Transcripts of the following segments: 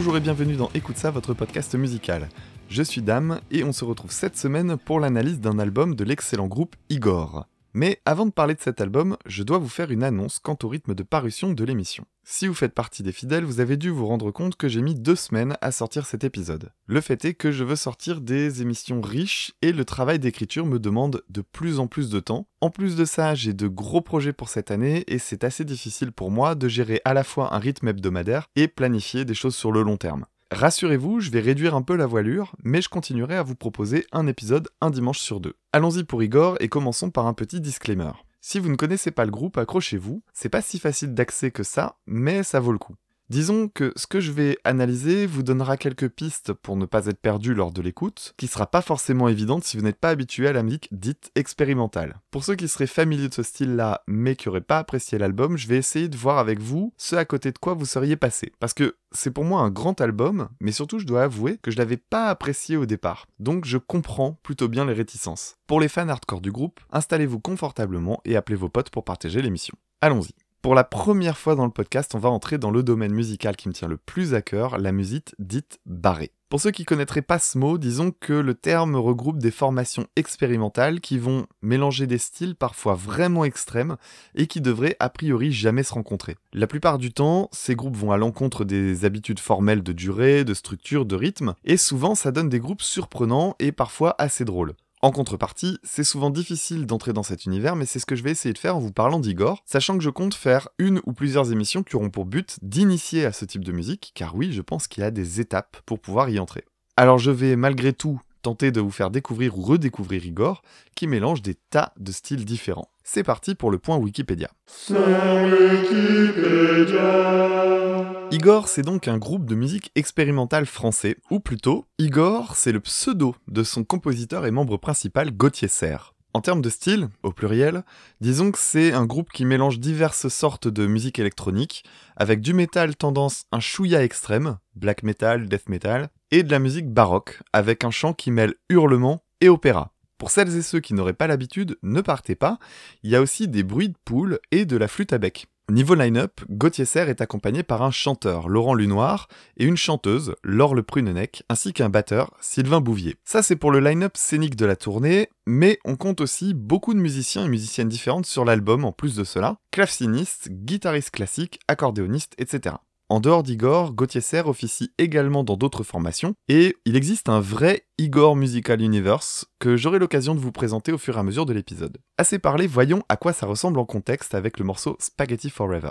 Bonjour et bienvenue dans Écoute ça, votre podcast musical. Je suis Dame et on se retrouve cette semaine pour l'analyse d'un album de l'excellent groupe Igor. Mais avant de parler de cet album, je dois vous faire une annonce quant au rythme de parution de l'émission. Si vous faites partie des fidèles, vous avez dû vous rendre compte que j'ai mis deux semaines à sortir cet épisode. Le fait est que je veux sortir des émissions riches et le travail d'écriture me demande de plus en plus de temps. En plus de ça, j'ai de gros projets pour cette année et c'est assez difficile pour moi de gérer à la fois un rythme hebdomadaire et planifier des choses sur le long terme. Rassurez-vous, je vais réduire un peu la voilure, mais je continuerai à vous proposer un épisode un dimanche sur deux. Allons-y pour Igor et commençons par un petit disclaimer. Si vous ne connaissez pas le groupe, accrochez-vous, c'est pas si facile d'accès que ça, mais ça vaut le coup. Disons que ce que je vais analyser vous donnera quelques pistes pour ne pas être perdu lors de l'écoute, qui sera pas forcément évidente si vous n'êtes pas habitué à la musique dite expérimentale. Pour ceux qui seraient familiers de ce style-là, mais qui n'auraient pas apprécié l'album, je vais essayer de voir avec vous ce à côté de quoi vous seriez passé. Parce que c'est pour moi un grand album, mais surtout je dois avouer que je l'avais pas apprécié au départ. Donc je comprends plutôt bien les réticences. Pour les fans hardcore du groupe, installez-vous confortablement et appelez vos potes pour partager l'émission. Allons-y. Pour la première fois dans le podcast, on va entrer dans le domaine musical qui me tient le plus à cœur, la musique dite barrée. Pour ceux qui connaîtraient pas ce mot, disons que le terme regroupe des formations expérimentales qui vont mélanger des styles parfois vraiment extrêmes et qui devraient a priori jamais se rencontrer. La plupart du temps, ces groupes vont à l'encontre des habitudes formelles de durée, de structure, de rythme, et souvent ça donne des groupes surprenants et parfois assez drôles. En contrepartie, c'est souvent difficile d'entrer dans cet univers, mais c'est ce que je vais essayer de faire en vous parlant d'Igor, sachant que je compte faire une ou plusieurs émissions qui auront pour but d'initier à ce type de musique, car oui, je pense qu'il y a des étapes pour pouvoir y entrer. Alors je vais malgré tout tenter de vous faire découvrir ou redécouvrir Igor, qui mélange des tas de styles différents. C'est parti pour le point Wikipédia. Igor, c'est donc un groupe de musique expérimentale français, ou plutôt, Igor, c'est le pseudo de son compositeur et membre principal Gauthier Serre. En termes de style, au pluriel, disons que c'est un groupe qui mélange diverses sortes de musique électronique, avec du métal tendance un chouïa extrême, black metal, death metal, et de la musique baroque, avec un chant qui mêle hurlement et opéra. Pour celles et ceux qui n'auraient pas l'habitude, ne partez pas, il y a aussi des bruits de poules et de la flûte à bec. Niveau line-up, Gauthier Serre est accompagné par un chanteur, Laurent Lunoir, et une chanteuse, Laure Le Prunenec, ainsi qu'un batteur, Sylvain Bouvier. Ça c'est pour le line-up scénique de la tournée, mais on compte aussi beaucoup de musiciens et musiciennes différentes sur l'album en plus de cela, clavecinistes, guitaristes classiques, accordéonistes, etc. En dehors d'Igor, Gauthier Serre officie également dans d'autres formations, et il existe un vrai Igor Musical Universe que j'aurai l'occasion de vous présenter au fur et à mesure de l'épisode. Assez parlé, voyons à quoi ça ressemble en contexte avec le morceau Spaghetti Forever.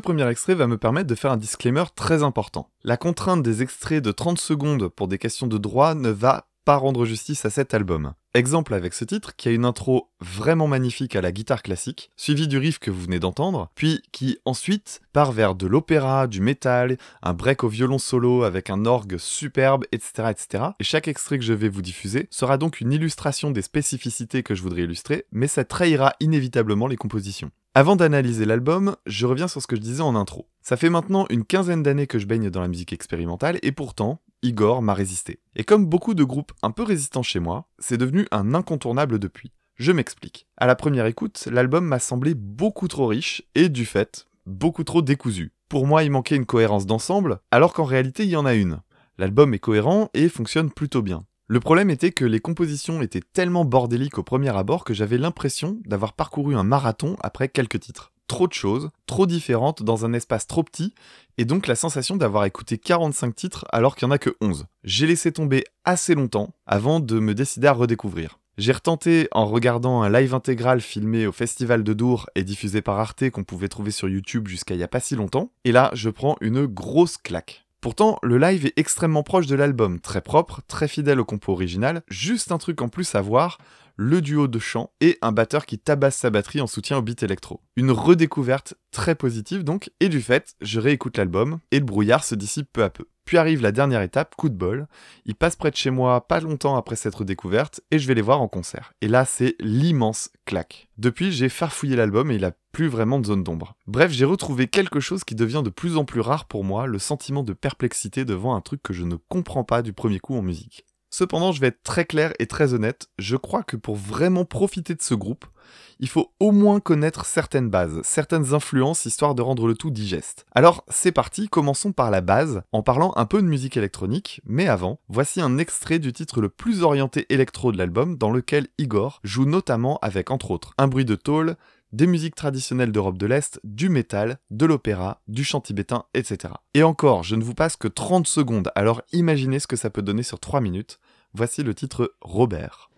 Premier extrait va me permettre de faire un disclaimer très important. La contrainte des extraits de 30 secondes pour des questions de droit ne va pas rendre justice à cet album. Exemple avec ce titre qui a une intro vraiment magnifique à la guitare classique, suivi du riff que vous venez d'entendre, puis qui ensuite part vers de l'opéra, du métal, un break au violon solo avec un orgue superbe, etc., etc. Et chaque extrait que je vais vous diffuser sera donc une illustration des spécificités que je voudrais illustrer, mais ça trahira inévitablement les compositions. Avant d'analyser l'album, je reviens sur ce que je disais en intro. Ça fait maintenant une quinzaine d'années que je baigne dans la musique expérimentale et pourtant, Igor m'a résisté. Et comme beaucoup de groupes un peu résistants chez moi, c'est devenu un incontournable depuis. Je m'explique. À la première écoute, l'album m'a semblé beaucoup trop riche et du fait, beaucoup trop décousu. Pour moi, il manquait une cohérence d'ensemble, alors qu'en réalité, il y en a une. L'album est cohérent et fonctionne plutôt bien. Le problème était que les compositions étaient tellement bordéliques au premier abord que j'avais l'impression d'avoir parcouru un marathon après quelques titres. Trop de choses, trop différentes dans un espace trop petit, et donc la sensation d'avoir écouté 45 titres alors qu'il n'y en a que 11. J'ai laissé tomber assez longtemps avant de me décider à redécouvrir. J'ai retenté en regardant un live intégral filmé au Festival de Dour et diffusé par Arte qu'on pouvait trouver sur YouTube jusqu'à il y a pas si longtemps, et là je prends une grosse claque. Pourtant, le live est extrêmement proche de l'album, très propre, très fidèle au compo original. Juste un truc en plus à voir, le duo de chant et un batteur qui tabasse sa batterie en soutien au beat électro. Une redécouverte très positive donc, et du fait, je réécoute l'album et le brouillard se dissipe peu à peu. Puis arrive la dernière étape, coup de bol. Ils passent près de chez moi pas longtemps après cette découverte et je vais les voir en concert. Et là, c'est l'immense claque. Depuis, j'ai farfouillé l'album et il a plus vraiment de zone d'ombre. Bref, j'ai retrouvé quelque chose qui devient de plus en plus rare pour moi, le sentiment de perplexité devant un truc que je ne comprends pas du premier coup en musique. Cependant, je vais être très clair et très honnête, je crois que pour vraiment profiter de ce groupe, il faut au moins connaître certaines bases, certaines influences, histoire de rendre le tout digeste. Alors, c'est parti, commençons par la base, en parlant un peu de musique électronique, mais avant, voici un extrait du titre le plus orienté électro de l'album, dans lequel Igor joue notamment avec, entre autres, un bruit de tôle, des musiques traditionnelles d'Europe de l'Est, du métal, de l'opéra, du chant tibétain, etc. Et encore, je ne vous passe que 30 secondes, alors imaginez ce que ça peut donner sur 3 minutes. Voici le titre Robert.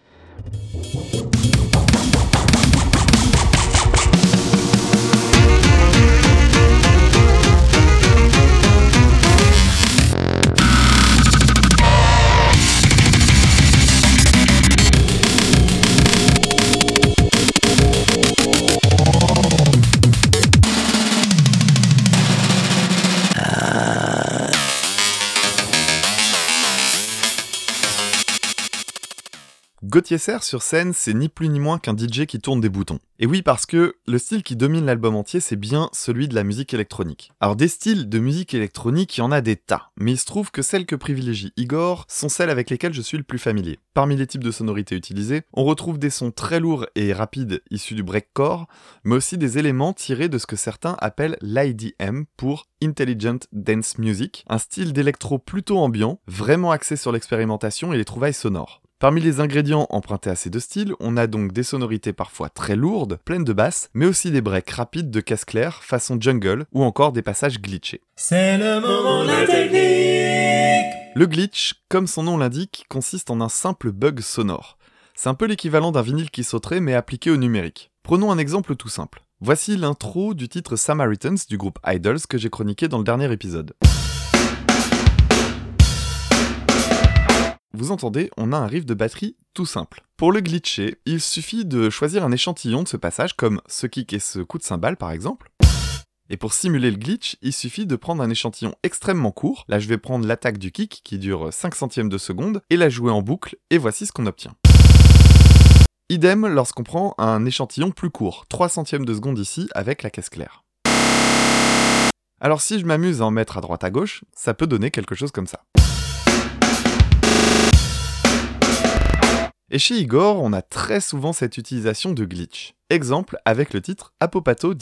Gauthier Serre sur scène, c'est ni plus ni moins qu'un DJ qui tourne des boutons. Et oui, parce que le style qui domine l'album entier, c'est bien celui de la musique électronique. Alors des styles de musique électronique, il y en a des tas, mais il se trouve que celles que privilégie Igor sont celles avec lesquelles je suis le plus familier. Parmi les types de sonorités utilisés, on retrouve des sons très lourds et rapides issus du breakcore, mais aussi des éléments tirés de ce que certains appellent l'IDM pour Intelligent Dance Music, un style d'électro plutôt ambiant, vraiment axé sur l'expérimentation et les trouvailles sonores. Parmi les ingrédients empruntés à ces deux styles, on a donc des sonorités parfois très lourdes, pleines de basses, mais aussi des breaks rapides de casse clair façon jungle ou encore des passages glitchés. C'est le moment de la technique Le glitch, comme son nom l'indique, consiste en un simple bug sonore. C'est un peu l'équivalent d'un vinyle qui sauterait mais appliqué au numérique. Prenons un exemple tout simple. Voici l'intro du titre Samaritans du groupe Idols que j'ai chroniqué dans le dernier épisode. Vous entendez, on a un riff de batterie tout simple. Pour le glitcher, il suffit de choisir un échantillon de ce passage comme ce kick et ce coup de cymbale par exemple. Et pour simuler le glitch, il suffit de prendre un échantillon extrêmement court. Là, je vais prendre l'attaque du kick qui dure 5 centièmes de seconde et la jouer en boucle et voici ce qu'on obtient. Idem lorsqu'on prend un échantillon plus court, 3 centièmes de seconde ici avec la caisse claire. Alors si je m'amuse à en mettre à droite à gauche, ça peut donner quelque chose comme ça. Et chez Igor, on a très souvent cette utilisation de glitch. Exemple avec le titre Apopato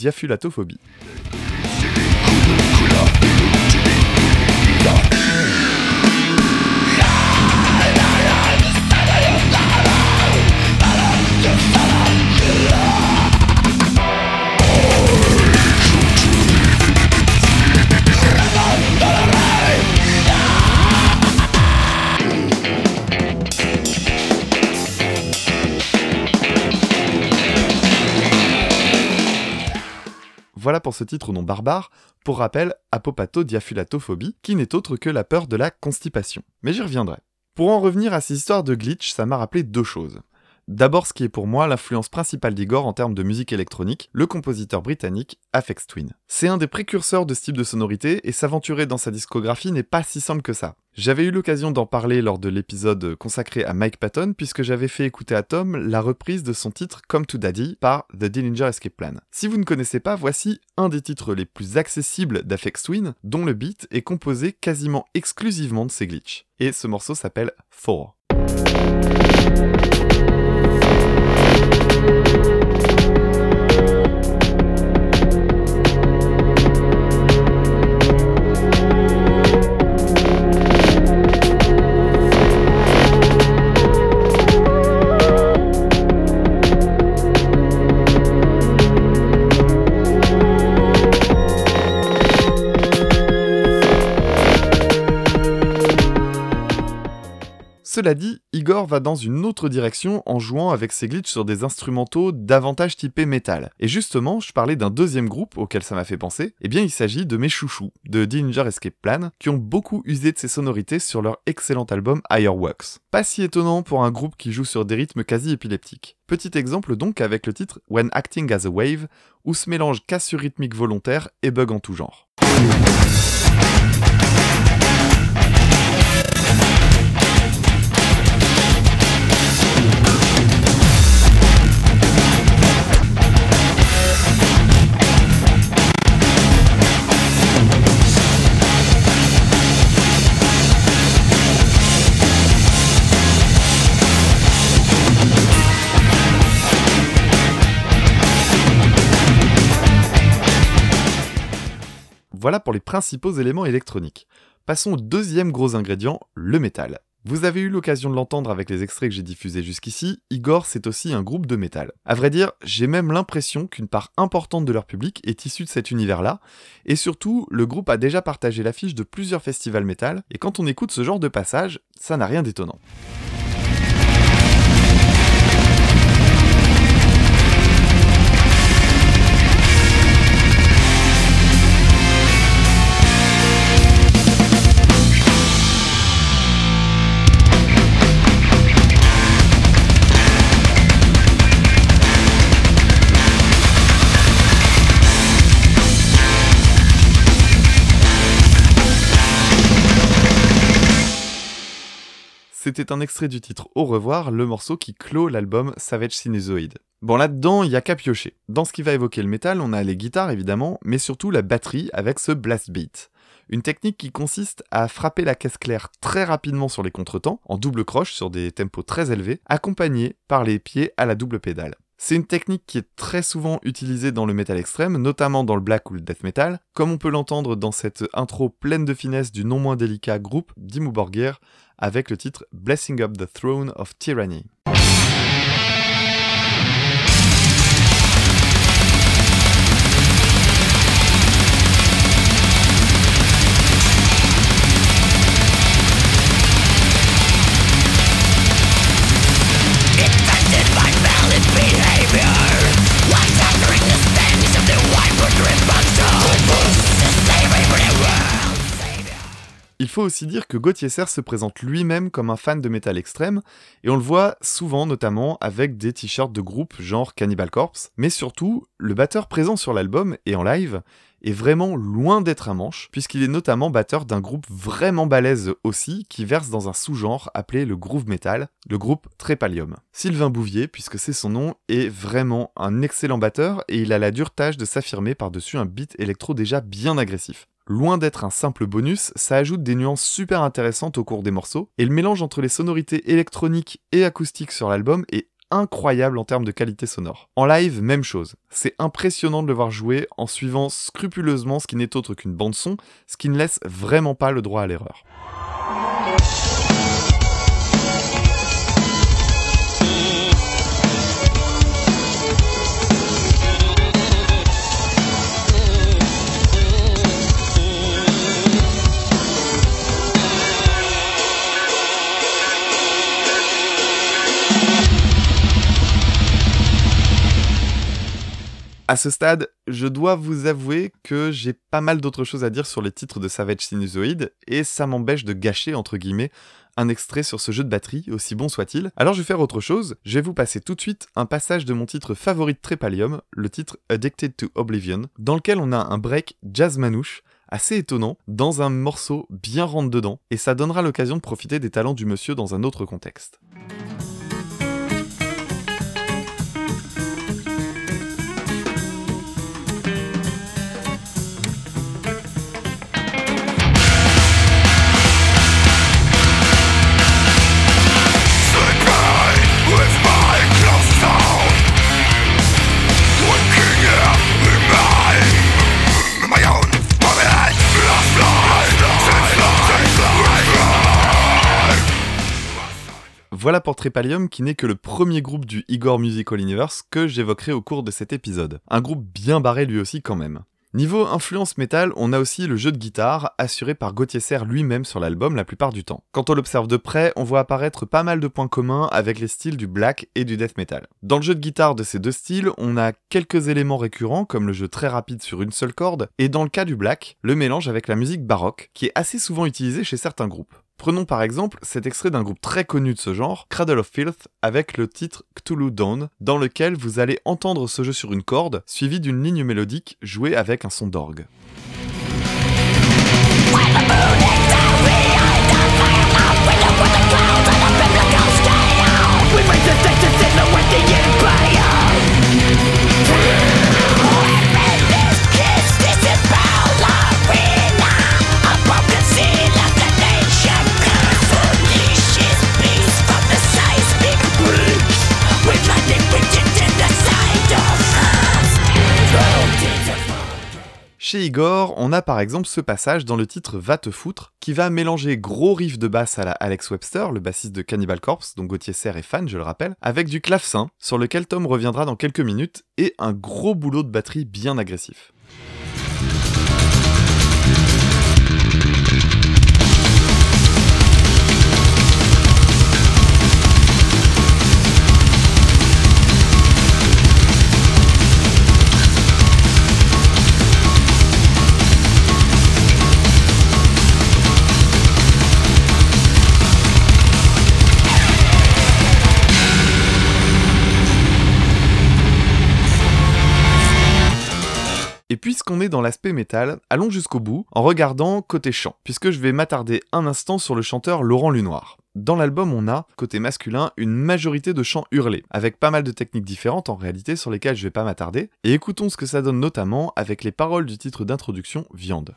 Voilà pour ce titre au nom barbare, pour rappel, apopatodiafulatophobie, qui n'est autre que la peur de la constipation. Mais j'y reviendrai. Pour en revenir à ces histoires de glitch, ça m'a rappelé deux choses. D'abord ce qui est pour moi l'influence principale d'Igor en termes de musique électronique, le compositeur britannique Afex Twin. C'est un des précurseurs de ce type de sonorité et s'aventurer dans sa discographie n'est pas si simple que ça. J'avais eu l'occasion d'en parler lors de l'épisode consacré à Mike Patton puisque j'avais fait écouter à Tom la reprise de son titre Come to Daddy par The Dillinger Escape Plan. Si vous ne connaissez pas, voici un des titres les plus accessibles d'Afex Twin dont le beat est composé quasiment exclusivement de ses glitches. Et ce morceau s'appelle Four. Cela dit, Igor va dans une autre direction en jouant avec ses glitches sur des instrumentaux davantage typés métal. Et justement, je parlais d'un deuxième groupe auquel ça m'a fait penser, eh bien il s'agit de mes chouchous, de Danger Escape Plan, qui ont beaucoup usé de ces sonorités sur leur excellent album Higher Works. Pas si étonnant pour un groupe qui joue sur des rythmes quasi épileptiques. Petit exemple donc avec le titre When Acting as a Wave, où se mélange cassure rythmique volontaire et bugs en tout genre. Voilà pour les principaux éléments électroniques. Passons au deuxième gros ingrédient, le métal. Vous avez eu l'occasion de l'entendre avec les extraits que j'ai diffusés jusqu'ici, Igor c'est aussi un groupe de métal. À vrai dire, j'ai même l'impression qu'une part importante de leur public est issue de cet univers-là, et surtout, le groupe a déjà partagé l'affiche de plusieurs festivals métal, et quand on écoute ce genre de passage, ça n'a rien d'étonnant. C'était un extrait du titre Au revoir, le morceau qui clôt l'album Savage Sinusoid. Bon là-dedans, il y a qu'à piocher. Dans ce qui va évoquer le métal, on a les guitares évidemment, mais surtout la batterie avec ce blast beat. Une technique qui consiste à frapper la caisse claire très rapidement sur les contretemps, en double croche sur des tempos très élevés, accompagnés par les pieds à la double pédale. C'est une technique qui est très souvent utilisée dans le métal extrême, notamment dans le black ou le death metal, comme on peut l'entendre dans cette intro pleine de finesse du non moins délicat groupe Dimmu Borgir avec le titre Blessing Up the Throne of Tyranny. Faut aussi dire que Gauthier Serre se présente lui-même comme un fan de métal extrême, et on le voit souvent notamment avec des t-shirts de groupe genre Cannibal Corpse, mais surtout, le batteur présent sur l'album et en live est vraiment loin d'être un manche, puisqu'il est notamment batteur d'un groupe vraiment balèze aussi, qui verse dans un sous-genre appelé le groove metal, le groupe Trépalium. Sylvain Bouvier, puisque c'est son nom, est vraiment un excellent batteur, et il a la dure tâche de s'affirmer par-dessus un beat électro déjà bien agressif. Loin d'être un simple bonus, ça ajoute des nuances super intéressantes au cours des morceaux, et le mélange entre les sonorités électroniques et acoustiques sur l'album est incroyable en termes de qualité sonore. En live, même chose. C'est impressionnant de le voir jouer en suivant scrupuleusement ce qui n'est autre qu'une bande son, ce qui ne laisse vraiment pas le droit à l'erreur. À ce stade, je dois vous avouer que j'ai pas mal d'autres choses à dire sur les titres de Savage Sinusoid, et ça m'empêche de gâcher, entre guillemets, un extrait sur ce jeu de batterie, aussi bon soit-il. Alors je vais faire autre chose, je vais vous passer tout de suite un passage de mon titre favori de Trépalium, le titre Addicted to Oblivion, dans lequel on a un break jazz manouche, assez étonnant, dans un morceau bien rentre-dedans, et ça donnera l'occasion de profiter des talents du monsieur dans un autre contexte. Voilà pour Trépalium qui n'est que le premier groupe du Igor Musical Universe que j'évoquerai au cours de cet épisode. Un groupe bien barré lui aussi quand même. Niveau influence métal, on a aussi le jeu de guitare, assuré par Gauthier Serre lui-même sur l'album la plupart du temps. Quand on l'observe de près, on voit apparaître pas mal de points communs avec les styles du black et du death metal. Dans le jeu de guitare de ces deux styles, on a quelques éléments récurrents, comme le jeu très rapide sur une seule corde, et dans le cas du black, le mélange avec la musique baroque, qui est assez souvent utilisée chez certains groupes. Prenons par exemple cet extrait d'un groupe très connu de ce genre, Cradle of Filth, avec le titre Cthulhu Dawn, dans lequel vous allez entendre ce jeu sur une corde, suivi d'une ligne mélodique jouée avec un son d'orgue. Chez Igor, on a par exemple ce passage dans le titre Va te foutre, qui va mélanger gros riff de basse à la Alex Webster, le bassiste de Cannibal Corpse, dont Gauthier Serre est fan, je le rappelle, avec du clavecin, sur lequel Tom reviendra dans quelques minutes, et un gros boulot de batterie bien agressif. Puisqu'on est dans l'aspect métal, allons jusqu'au bout en regardant côté chant, puisque je vais m'attarder un instant sur le chanteur Laurent Lunoir. Dans l'album, on a, côté masculin, une majorité de chants hurlés, avec pas mal de techniques différentes en réalité sur lesquelles je vais pas m'attarder, et écoutons ce que ça donne notamment avec les paroles du titre d'introduction Viande.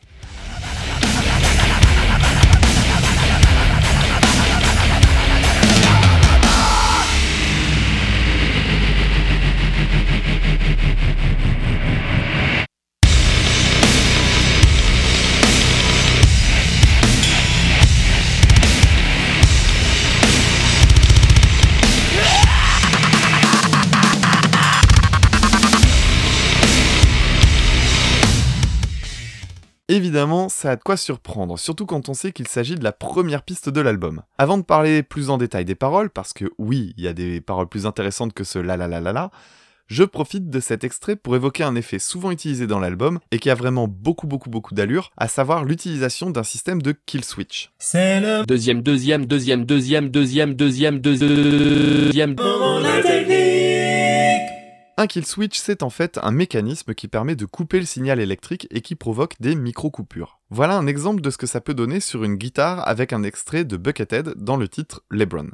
Évidemment, ça a de quoi surprendre, surtout quand on sait qu'il s'agit de la première piste de l'album. Avant de parler plus en détail des paroles, parce que oui, il y a des paroles plus intéressantes que ce la la la la la, je profite de cet extrait pour évoquer un effet souvent utilisé dans l'album et qui a vraiment beaucoup beaucoup beaucoup d'allure, à savoir l'utilisation d'un système de kill switch. C'est le Deuxième, deuxième, deuxième, deuxième, deuxième, deuxième, deuxième. moment de la technique. Un kill switch, c'est en fait un mécanisme qui permet de couper le signal électrique et qui provoque des micro-coupures. Voilà un exemple de ce que ça peut donner sur une guitare avec un extrait de Buckethead dans le titre Lebron.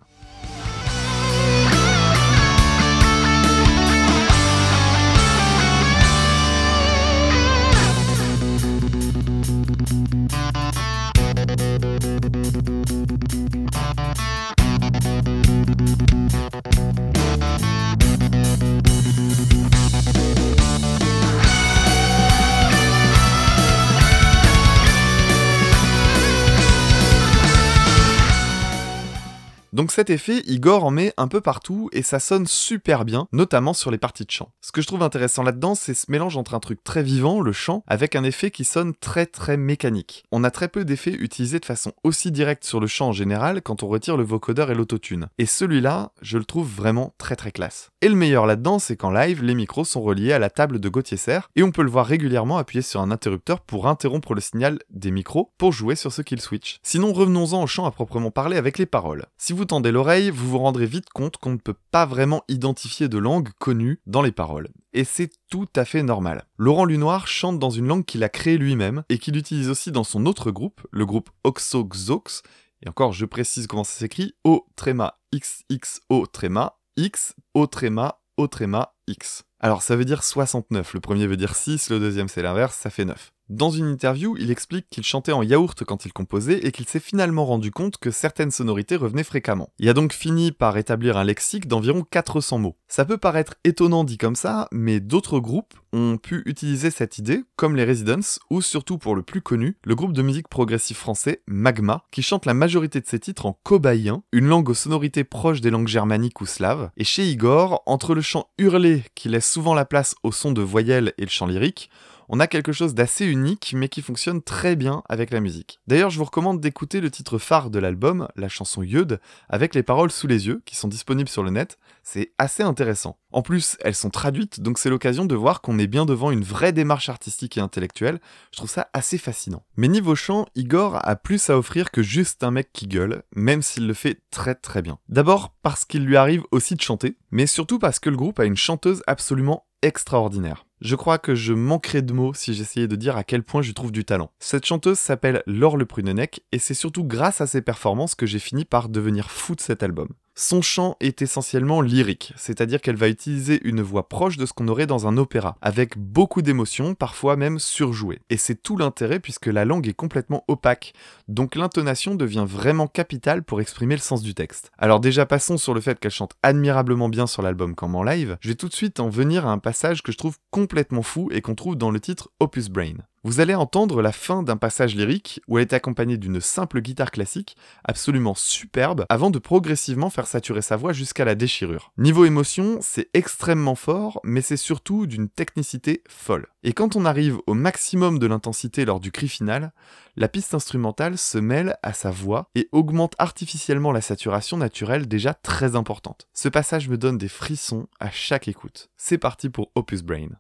Donc cet effet, Igor en met un peu partout et ça sonne super bien, notamment sur les parties de chant. Ce que je trouve intéressant là-dedans, c'est ce mélange entre un truc très vivant, le chant, avec un effet qui sonne très très mécanique. On a très peu d'effets utilisés de façon aussi directe sur le chant en général quand on retire le vocodeur et l'autotune. Et celui-là, je le trouve vraiment très très classe. Et le meilleur là-dedans, c'est qu'en live, les micros sont reliés à la table de Gauthier Serre et on peut le voir régulièrement appuyer sur un interrupteur pour interrompre le signal des micros pour jouer sur ce kill switch. Sinon, revenons-en au chant à proprement parler avec les paroles. Si vous l'oreille, vous vous rendrez vite compte qu'on ne peut pas vraiment identifier de langue connue dans les paroles. Et c'est tout à fait normal. Laurent Lunoir chante dans une langue qu'il a créée lui-même et qu'il utilise aussi dans son autre groupe, le groupe Oxoxox. Et encore, je précise comment ça s'écrit O tréma XXO tréma X O tréma O tréma X. Alors ça veut dire 69, le premier veut dire 6, le deuxième c'est l'inverse, ça fait 9. Dans une interview, il explique qu'il chantait en yaourt quand il composait et qu'il s'est finalement rendu compte que certaines sonorités revenaient fréquemment. Il a donc fini par établir un lexique d'environ 400 mots. Ça peut paraître étonnant dit comme ça, mais d'autres groupes ont pu utiliser cette idée, comme les Residents, ou surtout pour le plus connu, le groupe de musique progressive français Magma, qui chante la majorité de ses titres en cobaïen, une langue aux sonorités proches des langues germaniques ou slaves, et chez Igor, entre le chant hurlé qui laisse souvent la place au son de voyelles et le chant lyrique, On a quelque chose d'assez unique mais qui fonctionne très bien avec la musique. D'ailleurs, je vous recommande d'écouter le titre phare de l'album, la chanson Yud, avec les paroles sous les yeux, qui sont disponibles sur le net. C'est assez intéressant. En plus, elles sont traduites, donc c'est l'occasion de voir qu'on est bien devant une vraie démarche artistique et intellectuelle. Je trouve ça assez fascinant. Mais niveau chant, Igor a plus à offrir que juste un mec qui gueule, même s'il le fait très très bien. D'abord parce qu'il lui arrive aussi de chanter, mais surtout parce que le groupe a une chanteuse absolument extraordinaire. Je crois que je manquerais de mots si j'essayais de dire à quel point je trouve du talent. Cette chanteuse s'appelle Laure Le Prunenec et c'est surtout grâce à ses performances que j'ai fini par devenir fou de cet album. Son chant est essentiellement lyrique, c'est-à-dire qu'elle va utiliser une voix proche de ce qu'on aurait dans un opéra, avec beaucoup d'émotions, parfois même surjouées. Et c'est tout l'intérêt puisque la langue est complètement opaque, donc l'intonation devient vraiment capitale pour exprimer le sens du texte. Alors déjà passons sur le fait qu'elle chante admirablement bien sur l'album comme en live, je vais tout de suite en venir à un passage que je trouve complètement fou et qu'on trouve dans le titre Opus Brain. Vous allez entendre la fin d'un passage lyrique où elle est accompagnée d'une simple guitare classique absolument superbe avant de progressivement faire saturer sa voix jusqu'à la déchirure. Niveau émotion, c'est extrêmement fort, mais c'est surtout d'une technicité folle. Et quand on arrive au maximum de l'intensité lors du cri final, la piste instrumentale se mêle à sa voix et augmente artificiellement la saturation naturelle déjà très importante. Ce passage me donne des frissons à chaque écoute. C'est parti pour Opus Brain.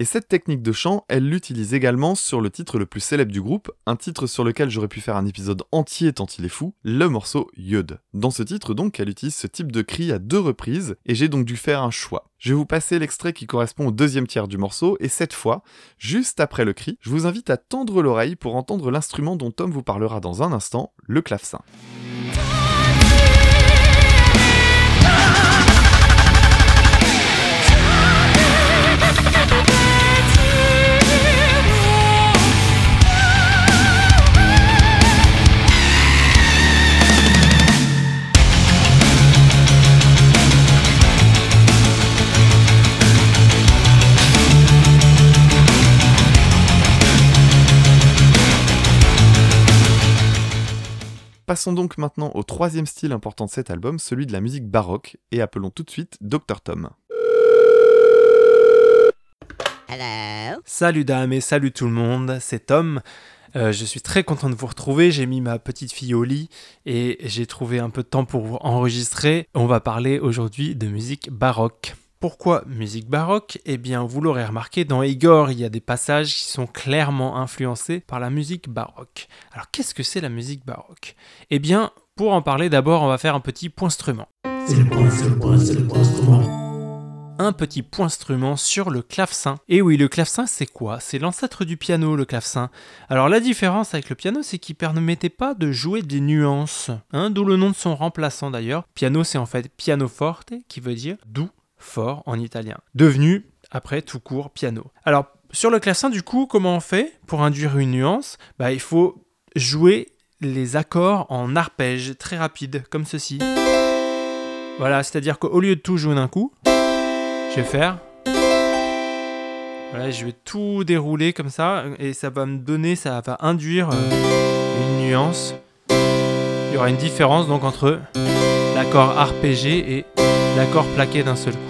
Et cette technique de chant, elle l'utilise également sur le titre le plus célèbre du groupe, un titre sur lequel j'aurais pu faire un épisode entier tant il est fou, le morceau Yod. Dans ce titre donc, elle utilise ce type de cri à deux reprises, et j'ai donc dû faire un choix. Je vais vous passer l'extrait qui correspond au deuxième tiers du morceau, et cette fois, juste après le cri, je vous invite à tendre l'oreille pour entendre l'instrument dont Tom vous parlera dans un instant, le clavecin. Passons donc maintenant au troisième style important de cet album, celui de la musique baroque, et appelons tout de suite Dr Tom. Salut dame et salut tout le monde, c'est Tom. Euh, je suis très content de vous retrouver. J'ai mis ma petite fille au lit et j'ai trouvé un peu de temps pour vous enregistrer. On va parler aujourd'hui de musique baroque. Pourquoi musique baroque? Eh bien, vous l'aurez remarqué, dans Igor, il y a des passages qui sont clairement influencés par la musique baroque. Alors, qu'est-ce que c'est la musique baroque? Eh bien, pour en parler, d'abord, on va faire un petit point instrument. C'est le point, c'est le point, c'est le point instrument. Un petit point instrument sur le clavecin. Et oui, le clavecin, c'est quoi? C'est l'ancêtre du piano, le clavecin. Alors, la différence avec le piano, c'est qu'il ne permettait pas de jouer des nuances. Hein, D'où le nom de son remplaçant d'ailleurs. Piano, c'est en fait pianoforte, qui veut dire doux fort en italien, devenu après tout court piano. Alors sur le clavecin du coup, comment on fait pour induire une nuance? Bah, Il faut jouer les accords en arpège très rapide, comme ceci. Voilà, c'est-à-dire qu'au lieu de tout jouer d'un coup, je vais faire. Voilà, je vais tout dérouler comme ça, et ça va me donner, ça va induire euh, une nuance. Il y aura une différence donc entre l'accord arpégé et l'accord plaqué d'un seul coup.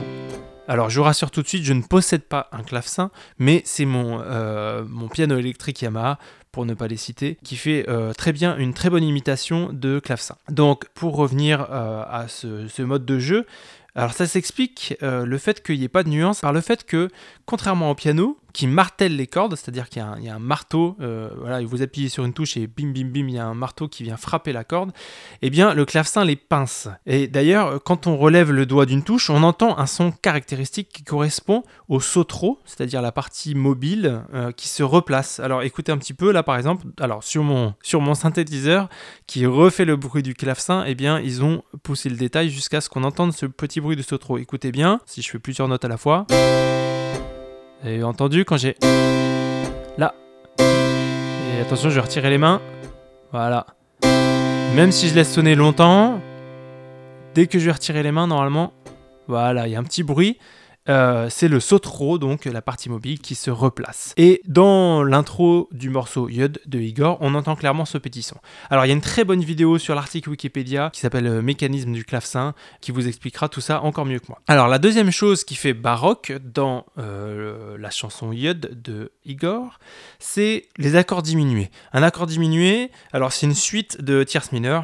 Alors je vous rassure tout de suite, je ne possède pas un clavecin, mais c'est mon, euh, mon piano électrique Yamaha, pour ne pas les citer, qui fait euh, très bien une très bonne imitation de clavecin. Donc pour revenir euh, à ce, ce, mode de jeu, alors ça s'explique le fait qu'il n'y ait pas de nuance par le fait que, contrairement au piano, qui martèle les cordes, c'est-à-dire qu'il y, a un marteau, euh, voilà, vous appuyez sur une touche et bim bim bim, il y a un marteau qui vient frapper la corde, eh bien le clavecin les pince. Et d'ailleurs, quand on relève le doigt d'une touche, on entend un son caractéristique qui correspond au sautreau, c'est-à-dire la partie mobile euh, qui se replace. Alors écoutez un petit peu là par exemple, alors sur mon, sur mon synthétiseur qui refait le bruit du clavecin, eh bien ils ont poussé le détail jusqu'à ce qu'on entende ce petit bruit de sautreau. Écoutez bien, si je fais plusieurs notes à la fois. Vous avez entendu quand j'ai. Là. Et attention, je vais retirer les mains. Voilà. Même si je laisse sonner longtemps, dès que je vais retirer les mains, normalement, voilà, il y a un petit bruit. Euh, c'est le sautreau, donc la partie mobile qui se replace. Et dans l'intro du morceau Yud de Igor, on entend clairement ce petit son. Alors il y a une très bonne vidéo sur l'article Wikipédia qui s'appelle euh, Mécanisme du clavecin qui vous expliquera tout ça encore mieux que moi. Alors la deuxième chose qui fait baroque dans euh, la chanson Yud de Igor, c'est les accords diminués. Un accord diminué, alors c'est une suite de tierces mineures.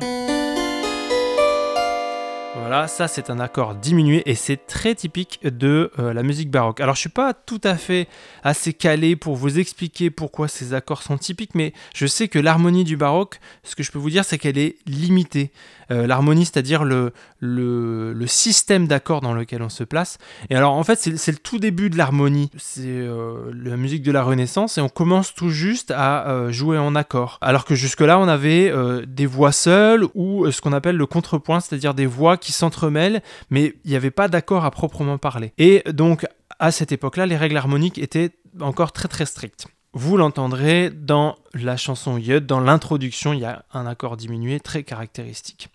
Voilà, ça c'est un accord diminué et c'est très typique de euh, la musique baroque. Alors je suis pas tout à fait assez calé pour vous expliquer pourquoi ces accords sont typiques, mais je sais que l'harmonie du baroque, ce que je peux vous dire, c'est qu'elle est limitée. Euh, l'harmonie, c'est-à-dire le, le, système d'accords dans lequel on se place. Et alors en fait, c'est le tout début de l'harmonie. C'est euh, la musique de la Renaissance et on commence tout juste à jouer en accord. Alors que jusque-là, on avait des voix seules ou ce qu'on appelle le contrepoint, c'est-à-dire des voix qui s'entremêlent, mais il n'y avait pas d'accord à proprement parler. Et donc, à cette époque-là, les règles harmoniques étaient encore très très strictes. Vous l'entendrez dans la chanson Yud, dans l'introduction, il y a un accord diminué très caractéristique.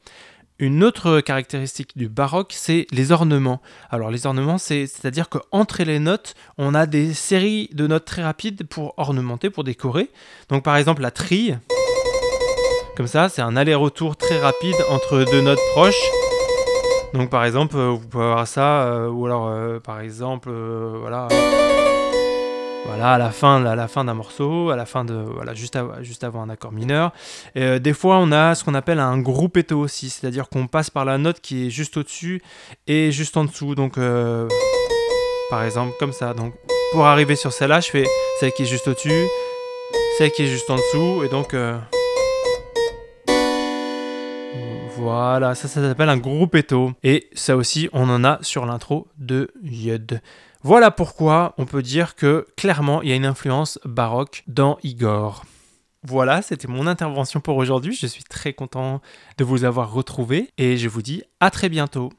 Une autre caractéristique du baroque, c'est les ornements. Alors les ornements, c'est-à-dire qu'entre les notes, on a des séries de notes très rapides pour ornementer, pour décorer. Donc par exemple la trille, comme ça, c'est un aller-retour très rapide entre deux notes proches. Donc par exemple, euh, vous pouvez avoir ça, euh, ou alors euh, par exemple, voilà, voilà à la fin, la fin d'un morceau, à la fin de, voilà, juste, avant un accord mineur. Et, des fois, on a ce qu'on appelle un gruppetto aussi, c'est-à-dire qu'on passe par la note qui est juste au-dessus et juste en dessous. Donc par exemple comme ça. Donc pour arriver sur celle-là, je fais celle qui est juste au-dessus, celle qui est juste en dessous, et donc Voilà, ça, ça s'appelle un gruppetto. Et ça aussi, on en a sur l'intro de Yud. Voilà pourquoi on peut dire que clairement, il y a une influence baroque dans Igor. Voilà, c'était mon intervention pour aujourd'hui. Je suis très content de vous avoir retrouvé et je vous dis à très bientôt.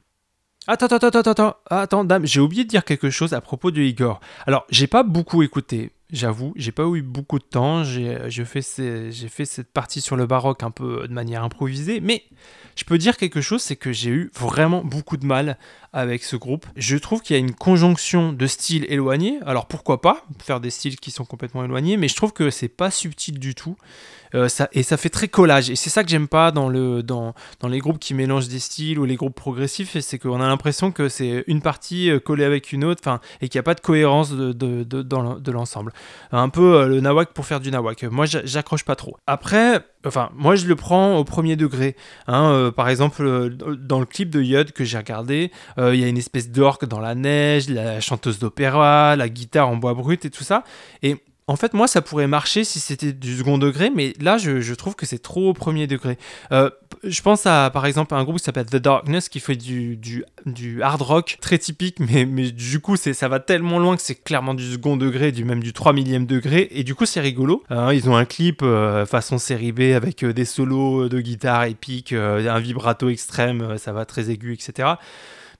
Attends, attends, attends, attends, attends, dame, j'ai oublié de dire quelque chose à propos de Igor. Alors, j'ai pas beaucoup écouté, J'avoue, j'ai pas eu beaucoup de temps. J'ai fait, fait cette partie sur le baroque un peu de manière improvisée, mais je peux dire quelque chose, c'est que j'ai eu vraiment beaucoup de mal avec ce groupe. Je trouve qu'il y a une conjonction de styles éloignés. Alors pourquoi pas faire des styles qui sont complètement éloignés, mais je trouve que c'est pas subtil du tout. Euh, et ça fait très collage. Et c'est ça que j'aime pas dans, le, dans, dans les groupes qui mélangent des styles ou les groupes progressifs, c'est qu'on a l'impression que c'est une partie euh, collée avec une autre, et qu'il n'y a pas de cohérence de, de, de, de l'ensemble. Un peu euh, le nawak pour faire du nawak. Moi, j'accroche pas trop. Après, enfin, moi je le prends au premier degré. Hein, par exemple, dans le clip de Yud que j'ai regardé, il y a une espèce d'orque dans la neige, la chanteuse d'opéra, la guitare en bois brut et tout ça. Et en fait, moi, ça pourrait marcher si c'était du second degré, mais là, je, trouve que c'est trop au premier degré. Euh, je pense à, par exemple, un groupe qui s'appelle The Darkness, qui fait du, du, hard rock très typique, mais, mais du coup, ça va tellement loin que c'est clairement du second degré, du même du 3 millième degré, et du coup, c'est rigolo. Hein, ils ont un clip euh, façon série B avec euh, des solos de guitare épiques, un vibrato extrême, ça va très aigu, etc.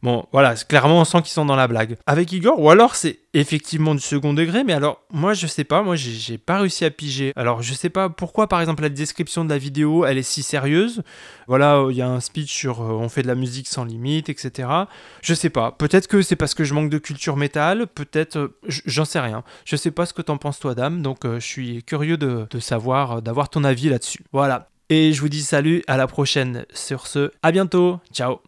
Bon, voilà, clairement, on sent qu'ils sont dans la blague. Avec Igor, ou alors c'est effectivement du second degré, mais alors, moi, je sais pas, moi, j'ai pas réussi à piger. Alors, je sais pas pourquoi, par exemple, la description de la vidéo, elle est si sérieuse. Voilà, il y a un speech sur euh, on fait de la musique sans limite, etc. Je sais pas. Peut-être que c'est parce que je manque de culture métal, peut-être, euh, j'en sais rien. Je sais pas ce que t'en penses, toi, dame, donc euh, je suis curieux de, de savoir, d'avoir ton avis là-dessus. Voilà. Et je vous dis salut, à la prochaine. Sur ce, à bientôt. Ciao.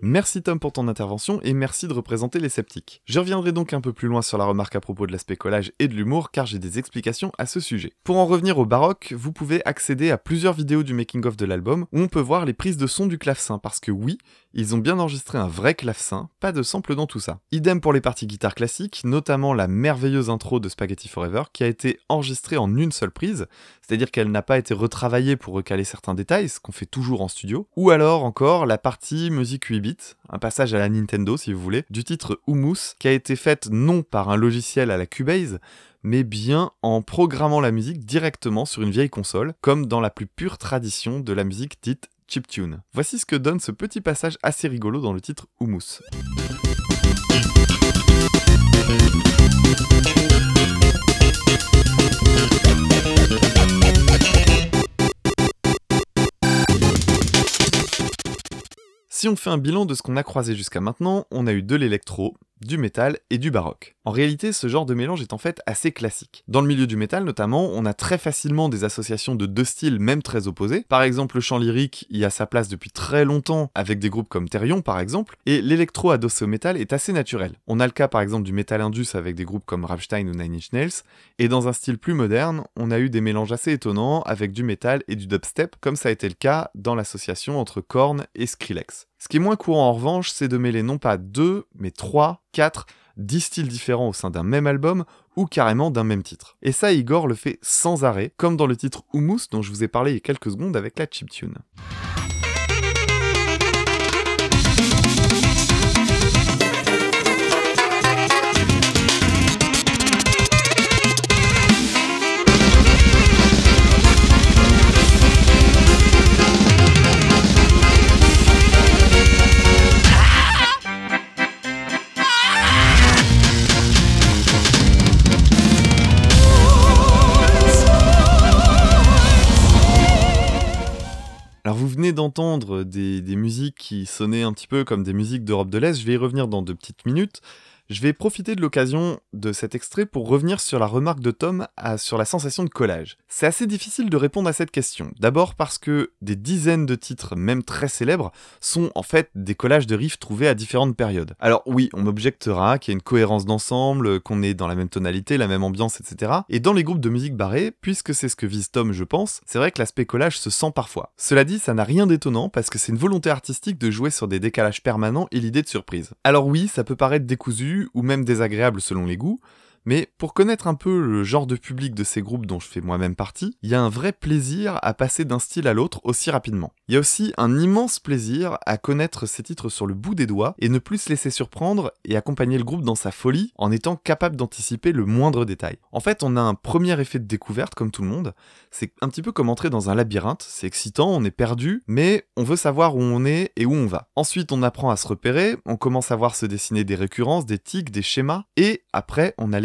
Merci Tom pour ton intervention et merci de représenter les sceptiques. Je reviendrai donc un peu plus loin sur la remarque à propos de l'aspect collage et de l'humour car j'ai des explications à ce sujet. Pour en revenir au baroque, vous pouvez accéder à plusieurs vidéos du making-of de l'album où on peut voir les prises de son du clavecin parce que oui, ils ont bien enregistré un vrai clavecin, pas de sample dans tout ça. Idem pour les parties guitare classiques, notamment la merveilleuse intro de Spaghetti Forever qui a été enregistrée en une seule prise, c'est-à-dire qu'elle n'a pas été retravaillée pour recaler certains détails, ce qu'on fait toujours en studio, ou alors encore la partie musique 8 un passage à la Nintendo si vous voulez, du titre Humus, qui a été faite non par un logiciel à la Cubase, mais bien en programmant la musique directement sur une vieille console, comme dans la plus pure tradition de la musique dite chiptune. Voici ce que donne ce petit passage assez rigolo dans le titre Humus. Si on fait un bilan de ce qu'on a croisé jusqu'à maintenant, on a eu de l'électro, du métal et du baroque. En réalité, ce genre de mélange est en fait assez classique. Dans le milieu du métal notamment, on a très facilement des associations de deux styles même très opposés. Par exemple, le chant lyrique y a sa place depuis très longtemps avec des groupes comme Therion par exemple, et l'électro adossé au métal est assez naturel. On a le cas par exemple du métal indus avec des groupes comme Rammstein ou Nine Inch Nails, et dans un style plus moderne, on a eu des mélanges assez étonnants avec du métal et du dubstep, comme ça a été le cas dans l'association entre Korn et Skrillex. Ce qui est moins courant en revanche, c'est de mêler non pas deux, mais trois, quatre, dix styles différents au sein d'un même album ou carrément d'un même titre. Et ça, Igor le fait sans arrêt, comme dans le titre Hummus dont je vous ai parlé il y a quelques secondes avec la chiptune. Alors vous venez d'entendre des, musiques qui sonnaient un petit peu comme des musiques d'Europe de l'Est, je vais y revenir dans deux petites minutes. Je vais profiter de l'occasion de cet extrait pour revenir sur la remarque de Tom sur la sensation de collage. C'est assez difficile de répondre à cette question. D'abord parce que des dizaines de titres, même très célèbres, sont en fait des collages de riffs trouvés à différentes périodes. Alors oui, on m'objectera qu'il y a une cohérence d'ensemble, qu'on est dans la même tonalité, la même ambiance, etc. Et dans les groupes de musique barrés, puisque c'est ce que vise Tom, je pense, c'est vrai que l'aspect collage se sent parfois. Cela dit, ça n'a rien d'étonnant parce que c'est une volonté artistique de jouer sur des décalages permanents et l'idée de surprise. Alors oui, ça peut paraître décousu ou même désagréable selon les goûts, mais pour connaître un peu le genre de public de ces groupes dont je fais moi-même partie, il y a un vrai plaisir à passer d'un style à l'autre aussi rapidement. Il y a aussi un immense plaisir à connaître ces titres sur le bout des doigts et ne plus se laisser surprendre et accompagner le groupe dans sa folie en étant capable d'anticiper le moindre détail. En fait, on a un premier effet de découverte comme tout le monde, c'est un petit peu comme entrer dans un labyrinthe, c'est excitant, on est perdu, mais on veut savoir où on est et où on va. Ensuite, on apprend à se repérer, on commence à voir se dessiner des récurrences, des tics, des schémas, et après, on a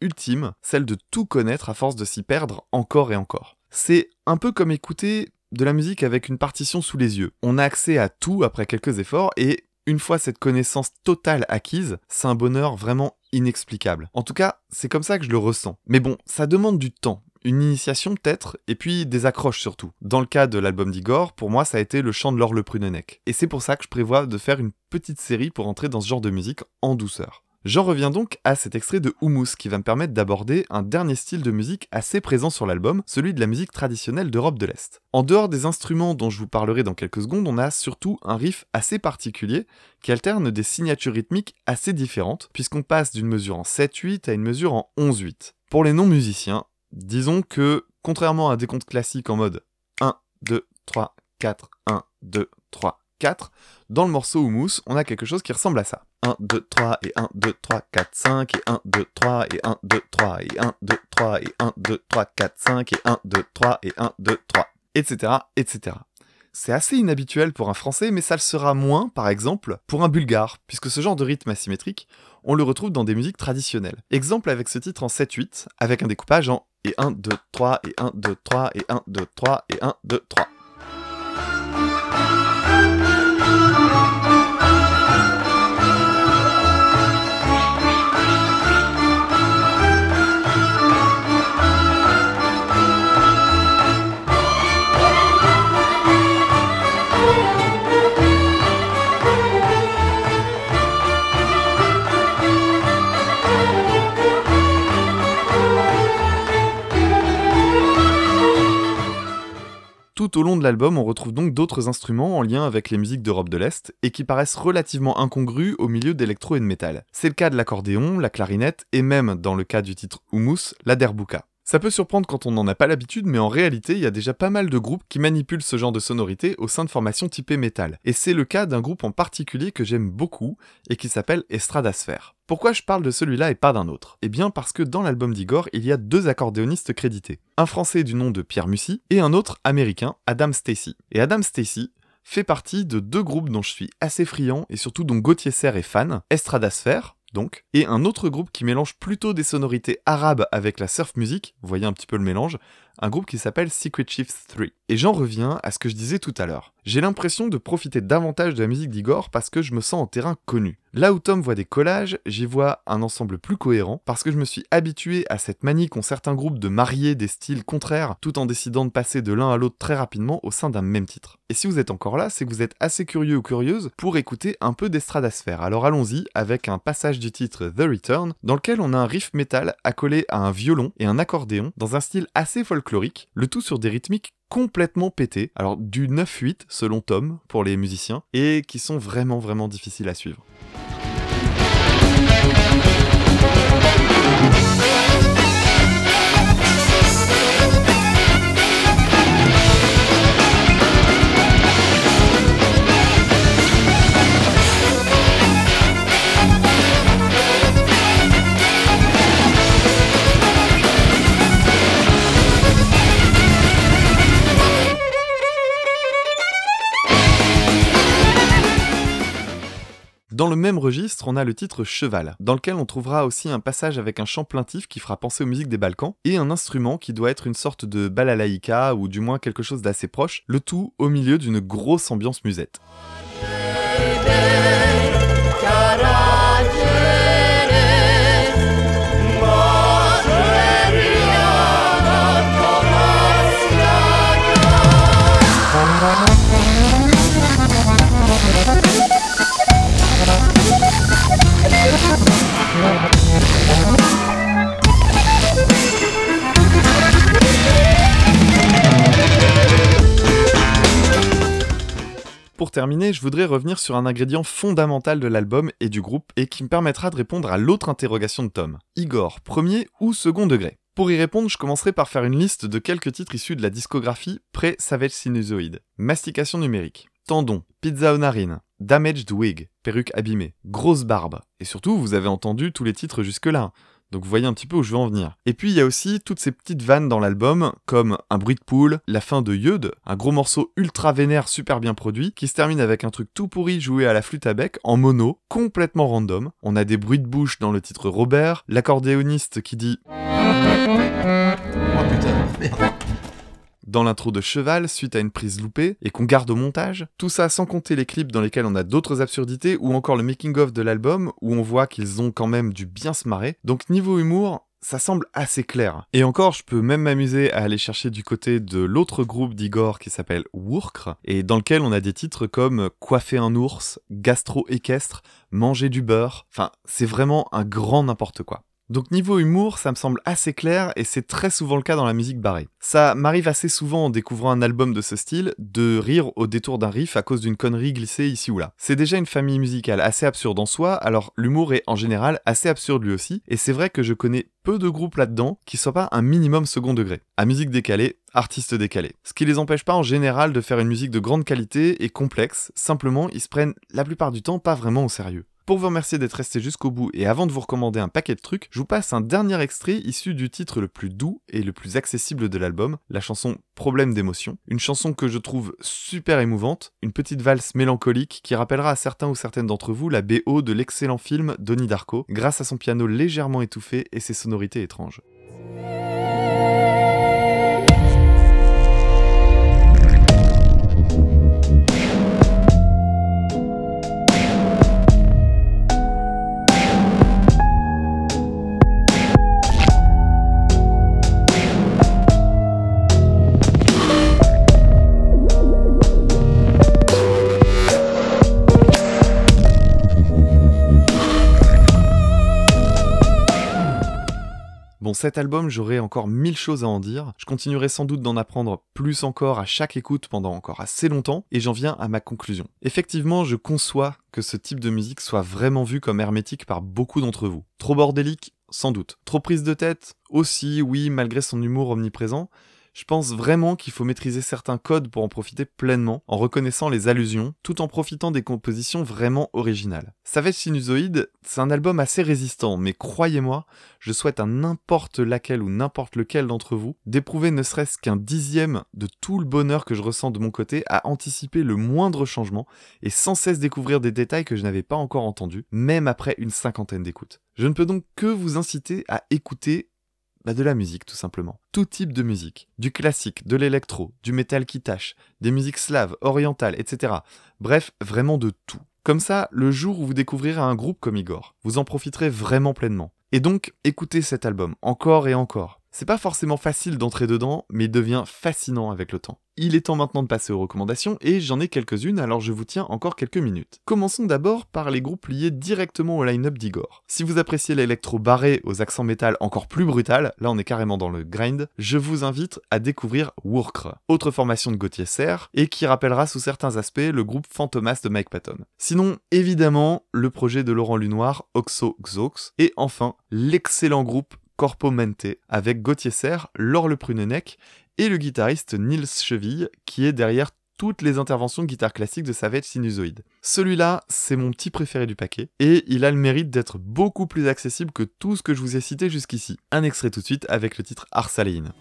ultime, celle de tout connaître à force de s'y perdre encore et encore. C'est un peu comme écouter de la musique avec une partition sous les yeux. On a accès à tout après quelques efforts et une fois cette connaissance totale acquise, c'est un bonheur vraiment inexplicable. En tout cas, c'est comme ça que je le ressens. Mais bon, ça demande du temps. Une initiation peut-être, et puis des accroches surtout. Dans le cas de l'album d'Igor, pour moi ça a été le chant de Laure Le Prunenec. Et c'est pour ça que je prévois de faire une petite série pour entrer dans ce genre de musique en douceur. J'en reviens donc à cet extrait de Hummus qui va me permettre d'aborder un dernier style de musique assez présent sur l'album, celui de la musique traditionnelle d'Europe de l'Est. En dehors des instruments dont je vous parlerai dans quelques secondes, on a surtout un riff assez particulier qui alterne des signatures rythmiques assez différentes, puisqu'on passe d'une mesure en 7-8 à une mesure en 11-8. Pour les non-musiciens, disons que, contrairement à un décompte classique en mode 1, 2, 3, 4, 1, 2, 3, 4, dans le morceau Hummus, on a quelque chose qui ressemble à ça. 1, 2, 3, et 1, 2, 3, 4, 5, et 1, 2, 3, et 1, 2, 3, et 1, 2, 3, et 1, 2, 3, 4, 5, et 1, 2, 3, et 1, 2, 3, etc., etc. C'est assez inhabituel pour un français, mais ça le sera moins, par exemple, pour un bulgare, puisque ce genre de rythme asymétrique, on le retrouve dans des musiques traditionnelles. Exemple avec ce titre en 7-8, avec un découpage en et 1, 2, 3, et 1, 2, 3, et 1, 2, 3, et 1, 2, 3. Tout au long de l'album, on retrouve donc d'autres instruments en lien avec les musiques d'Europe de l'Est et qui paraissent relativement incongrus au milieu d'électro et de métal. C'est le cas de l'accordéon, la clarinette et même, dans le cas du titre Hummus, la derbuka. Ça peut surprendre quand on n'en a pas l'habitude, mais en réalité, il y a déjà pas mal de groupes qui manipulent ce genre de sonorité au sein de formations typées métal. Et c'est le cas d'un groupe en particulier que j'aime beaucoup et qui s'appelle Estradasphere. Pourquoi je parle de celui-là et pas d'un autre? Eh bien parce que dans l'album d'Igor, il y a deux accordéonistes crédités. Un français du nom de Pierre Mussy et un autre américain, Adam Stacy. Et Adam Stacy fait partie de deux groupes dont je suis assez friand et surtout dont Gauthier Serre est fan, Estradasphere, donc, et un autre groupe qui mélange plutôt des sonorités arabes avec la surf music, vous voyez un petit peu le mélange, un groupe qui s'appelle Secret Chiefs 3. Et j'en reviens à ce que je disais tout à l'heure. J'ai l'impression de profiter davantage de la musique d'Igor parce que je me sens en terrain connu. Là où Tom voit des collages, j'y vois un ensemble plus cohérent parce que je me suis habitué à cette manie qu'ont certains groupes de marier des styles contraires tout en décidant de passer de l'un à l'autre très rapidement au sein d'un même titre. Et si vous êtes encore là, c'est que vous êtes assez curieux ou curieuse pour écouter un peu d'estradasphère. Alors allons-y avec un passage du titre The Return dans lequel on a un riff metal accolé à un violon et un accordéon dans un style assez folklorique, le tout sur des rythmiques complètement pétés, alors du 9-8 selon Tom pour les musiciens, et qui sont vraiment vraiment difficiles à suivre. Dans le même registre, on a le titre Cheval, dans lequel on trouvera aussi un passage avec un chant plaintif qui fera penser aux musiques des Balkans, et un instrument qui doit être une sorte de balalaïka, ou du moins quelque chose d'assez proche, le tout au milieu d'une grosse ambiance musette. Pour terminer, je voudrais revenir sur un ingrédient fondamental de l'album et du groupe et qui me permettra de répondre à l'autre interrogation de Tom. Igor, premier ou second degré? Pour y répondre, je commencerai par faire une liste de quelques titres issus de la discographie pré-Savage Sinusoid. Mastication numérique, Tendon, Pizza aux narines, Damaged Wig, perruque abîmée, Grosse barbe. Et surtout, vous avez entendu tous les titres jusque-là. Donc vous voyez un petit peu où je veux en venir. Et puis il y a aussi toutes ces petites vannes dans l'album, comme un bruit de poule, la fin de Yud, un gros morceau ultra vénère super bien produit, qui se termine avec un truc tout pourri joué à la flûte à bec, en mono, complètement random. On a des bruits de bouche dans le titre Robert, l'accordéoniste qui dit... Oh putain, merde dans l'intro de Cheval suite à une prise loupée et qu'on garde au montage. Tout ça sans compter les clips dans lesquels on a d'autres absurdités ou encore le making-of de l'album où on voit qu'ils ont quand même dû bien se marrer. Donc niveau humour, ça semble assez clair. Et encore, je peux même m'amuser à aller chercher du côté de l'autre groupe d'Igor qui s'appelle Wurkr, et dans lequel on a des titres comme Coiffer un ours, Gastro-équestre, Manger du beurre, enfin, c'est vraiment un grand n'importe quoi. Donc niveau humour, ça me semble assez clair et c'est très souvent le cas dans la musique barrée. Ça m'arrive assez souvent en découvrant un album de ce style de rire au détour d'un riff à cause d'une connerie glissée ici ou là. C'est déjà une famille musicale assez absurde en soi, alors l'humour est en général assez absurde lui aussi, et c'est vrai que je connais peu de groupes là-dedans qui soient pas un minimum second degré. À musique décalée, artistes décalés. Ce qui les empêche pas en général de faire une musique de grande qualité et complexe, simplement ils se prennent la plupart du temps pas vraiment au sérieux. Pour vous remercier d'être resté jusqu'au bout et avant de vous recommander un paquet de trucs, je vous passe un dernier extrait issu du titre le plus doux et le plus accessible de l'album, la chanson Problème d'émotion. Une chanson que je trouve super émouvante, une petite valse mélancolique qui rappellera à certains ou certaines d'entre vous la BO de l'excellent film Donnie Darko, grâce à son piano légèrement étouffé et ses sonorités étranges. Bon, cet album, j'aurais encore mille choses à en dire. Je continuerai sans doute d'en apprendre plus encore à chaque écoute pendant encore assez longtemps, et j'en viens à ma conclusion. Effectivement, je conçois que ce type de musique soit vraiment vu comme hermétique par beaucoup d'entre vous. Trop bordélique Sans doute. Trop prise de tête Aussi, oui, malgré son humour omniprésent Je pense vraiment qu'il faut maîtriser certains codes pour en profiter pleinement, en reconnaissant les allusions, tout en profitant des compositions vraiment originales. Savage Sinusoid, c'est un album assez résistant, mais croyez-moi, je souhaite à n'importe laquelle ou n'importe lequel d'entre vous d'éprouver ne serait-ce qu'un dixième de tout le bonheur que je ressens de mon côté à anticiper le moindre changement et sans cesse découvrir des détails que je n'avais pas encore entendus, même après une cinquantaine d'écoutes. Je ne peux donc que vous inciter à écouter bah, de la musique tout simplement. Tout type de musique. Du classique, de l'électro, du métal qui tâche, des musiques slaves, orientales, etc. Bref, vraiment de tout. Comme ça, le jour où vous découvrirez un groupe comme Igor, vous en profiterez vraiment pleinement. Et donc, écoutez cet album, encore et encore. C'est pas forcément facile d'entrer dedans, mais il devient fascinant avec le temps. Il est temps maintenant de passer aux recommandations, et j'en ai quelques-unes, alors je vous tiens encore quelques minutes. Commençons d'abord par les groupes liés directement au line-up d'Igor. Si vous appréciez l'électro barré aux accents métal encore plus brutal, là on est carrément dans le grind, je vous invite à découvrir Wurkre, autre formation de Gauthier Serre, et qui rappellera sous certains aspects le groupe Fantomas de Mike Patton. Sinon, évidemment, le projet de Laurent Lunoir, Oxo Xox, et enfin, l'excellent groupe Corpo Mente, avec Gauthier Serre, Laure Le Prunenec et le guitariste Nils Cheville, qui est derrière toutes les interventions de guitare classique de Savage Sinusoid. Celui-là, c'est mon petit préféré du paquet, et il a le mérite d'être beaucoup plus accessible que tout ce que je vous ai cité jusqu'ici. Un extrait tout de suite avec le titre Arsalein.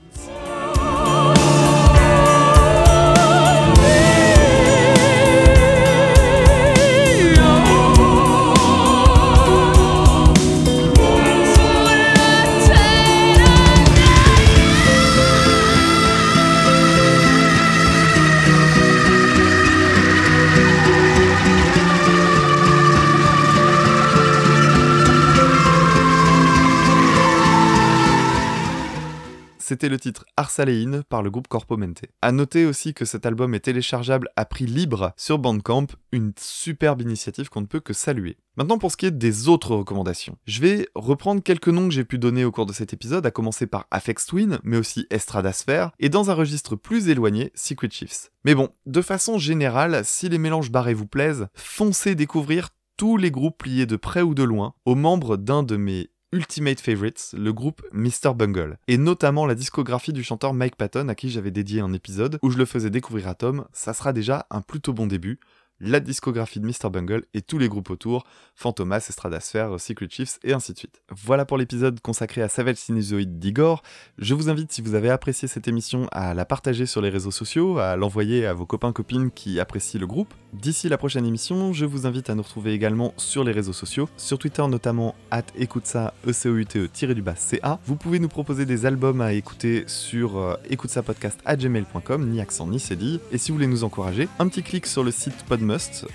C'était le titre Arsalein par le groupe Corpo Mente. A noter aussi que cet album est téléchargeable à prix libre sur Bandcamp, une superbe initiative qu'on ne peut que saluer. Maintenant pour ce qui est des autres recommandations. Je vais reprendre quelques noms que j'ai pu donner au cours de cet épisode, à commencer par Afex Twin, mais aussi Estradasphere, et dans un registre plus éloigné, Secret Chiefs. Mais bon, de façon générale, si les mélanges barrés vous plaisent, foncez découvrir tous les groupes liés de près ou de loin aux membres d'un de mes Ultimate Favorites, le groupe Mr. Bungle, et notamment la discographie du chanteur Mike Patton à qui j'avais dédié un épisode où je le faisais découvrir à Tom, ça sera déjà un plutôt bon début, la discographie de Mr. Bungle et tous les groupes autour, Fantomas, Estradasphere, Secret Chiefs et ainsi de suite. Voilà pour l'épisode consacré à Savage Sinusoid d'Igor. Je vous invite, si vous avez apprécié cette émission, à la partager sur les réseaux sociaux, à l'envoyer à vos copains copines qui apprécient le groupe. D'ici la prochaine émission, je vous invite à nous retrouver également sur les réseaux sociaux, sur Twitter notamment at écoute-ça, e c o u t e du bas ca Vous pouvez nous proposer des albums à écouter sur euh, écoute ça podcast gmail.com, ni accent ni cédille. Et si vous voulez nous encourager, un petit clic sur le site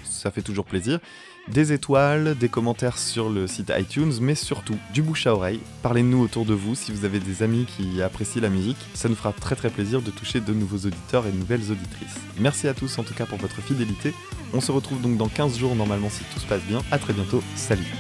Ça fait toujours plaisir des étoiles, des commentaires sur le site iTunes, mais surtout du bouche à oreille. Parlez-nous autour de vous si vous avez des amis qui apprécient la musique. Ça nous fera très très plaisir de toucher de nouveaux auditeurs et de nouvelles auditrices. Merci à tous en tout cas pour votre fidélité. On se retrouve donc dans 15 jours normalement si tout se passe bien. A très bientôt. Salut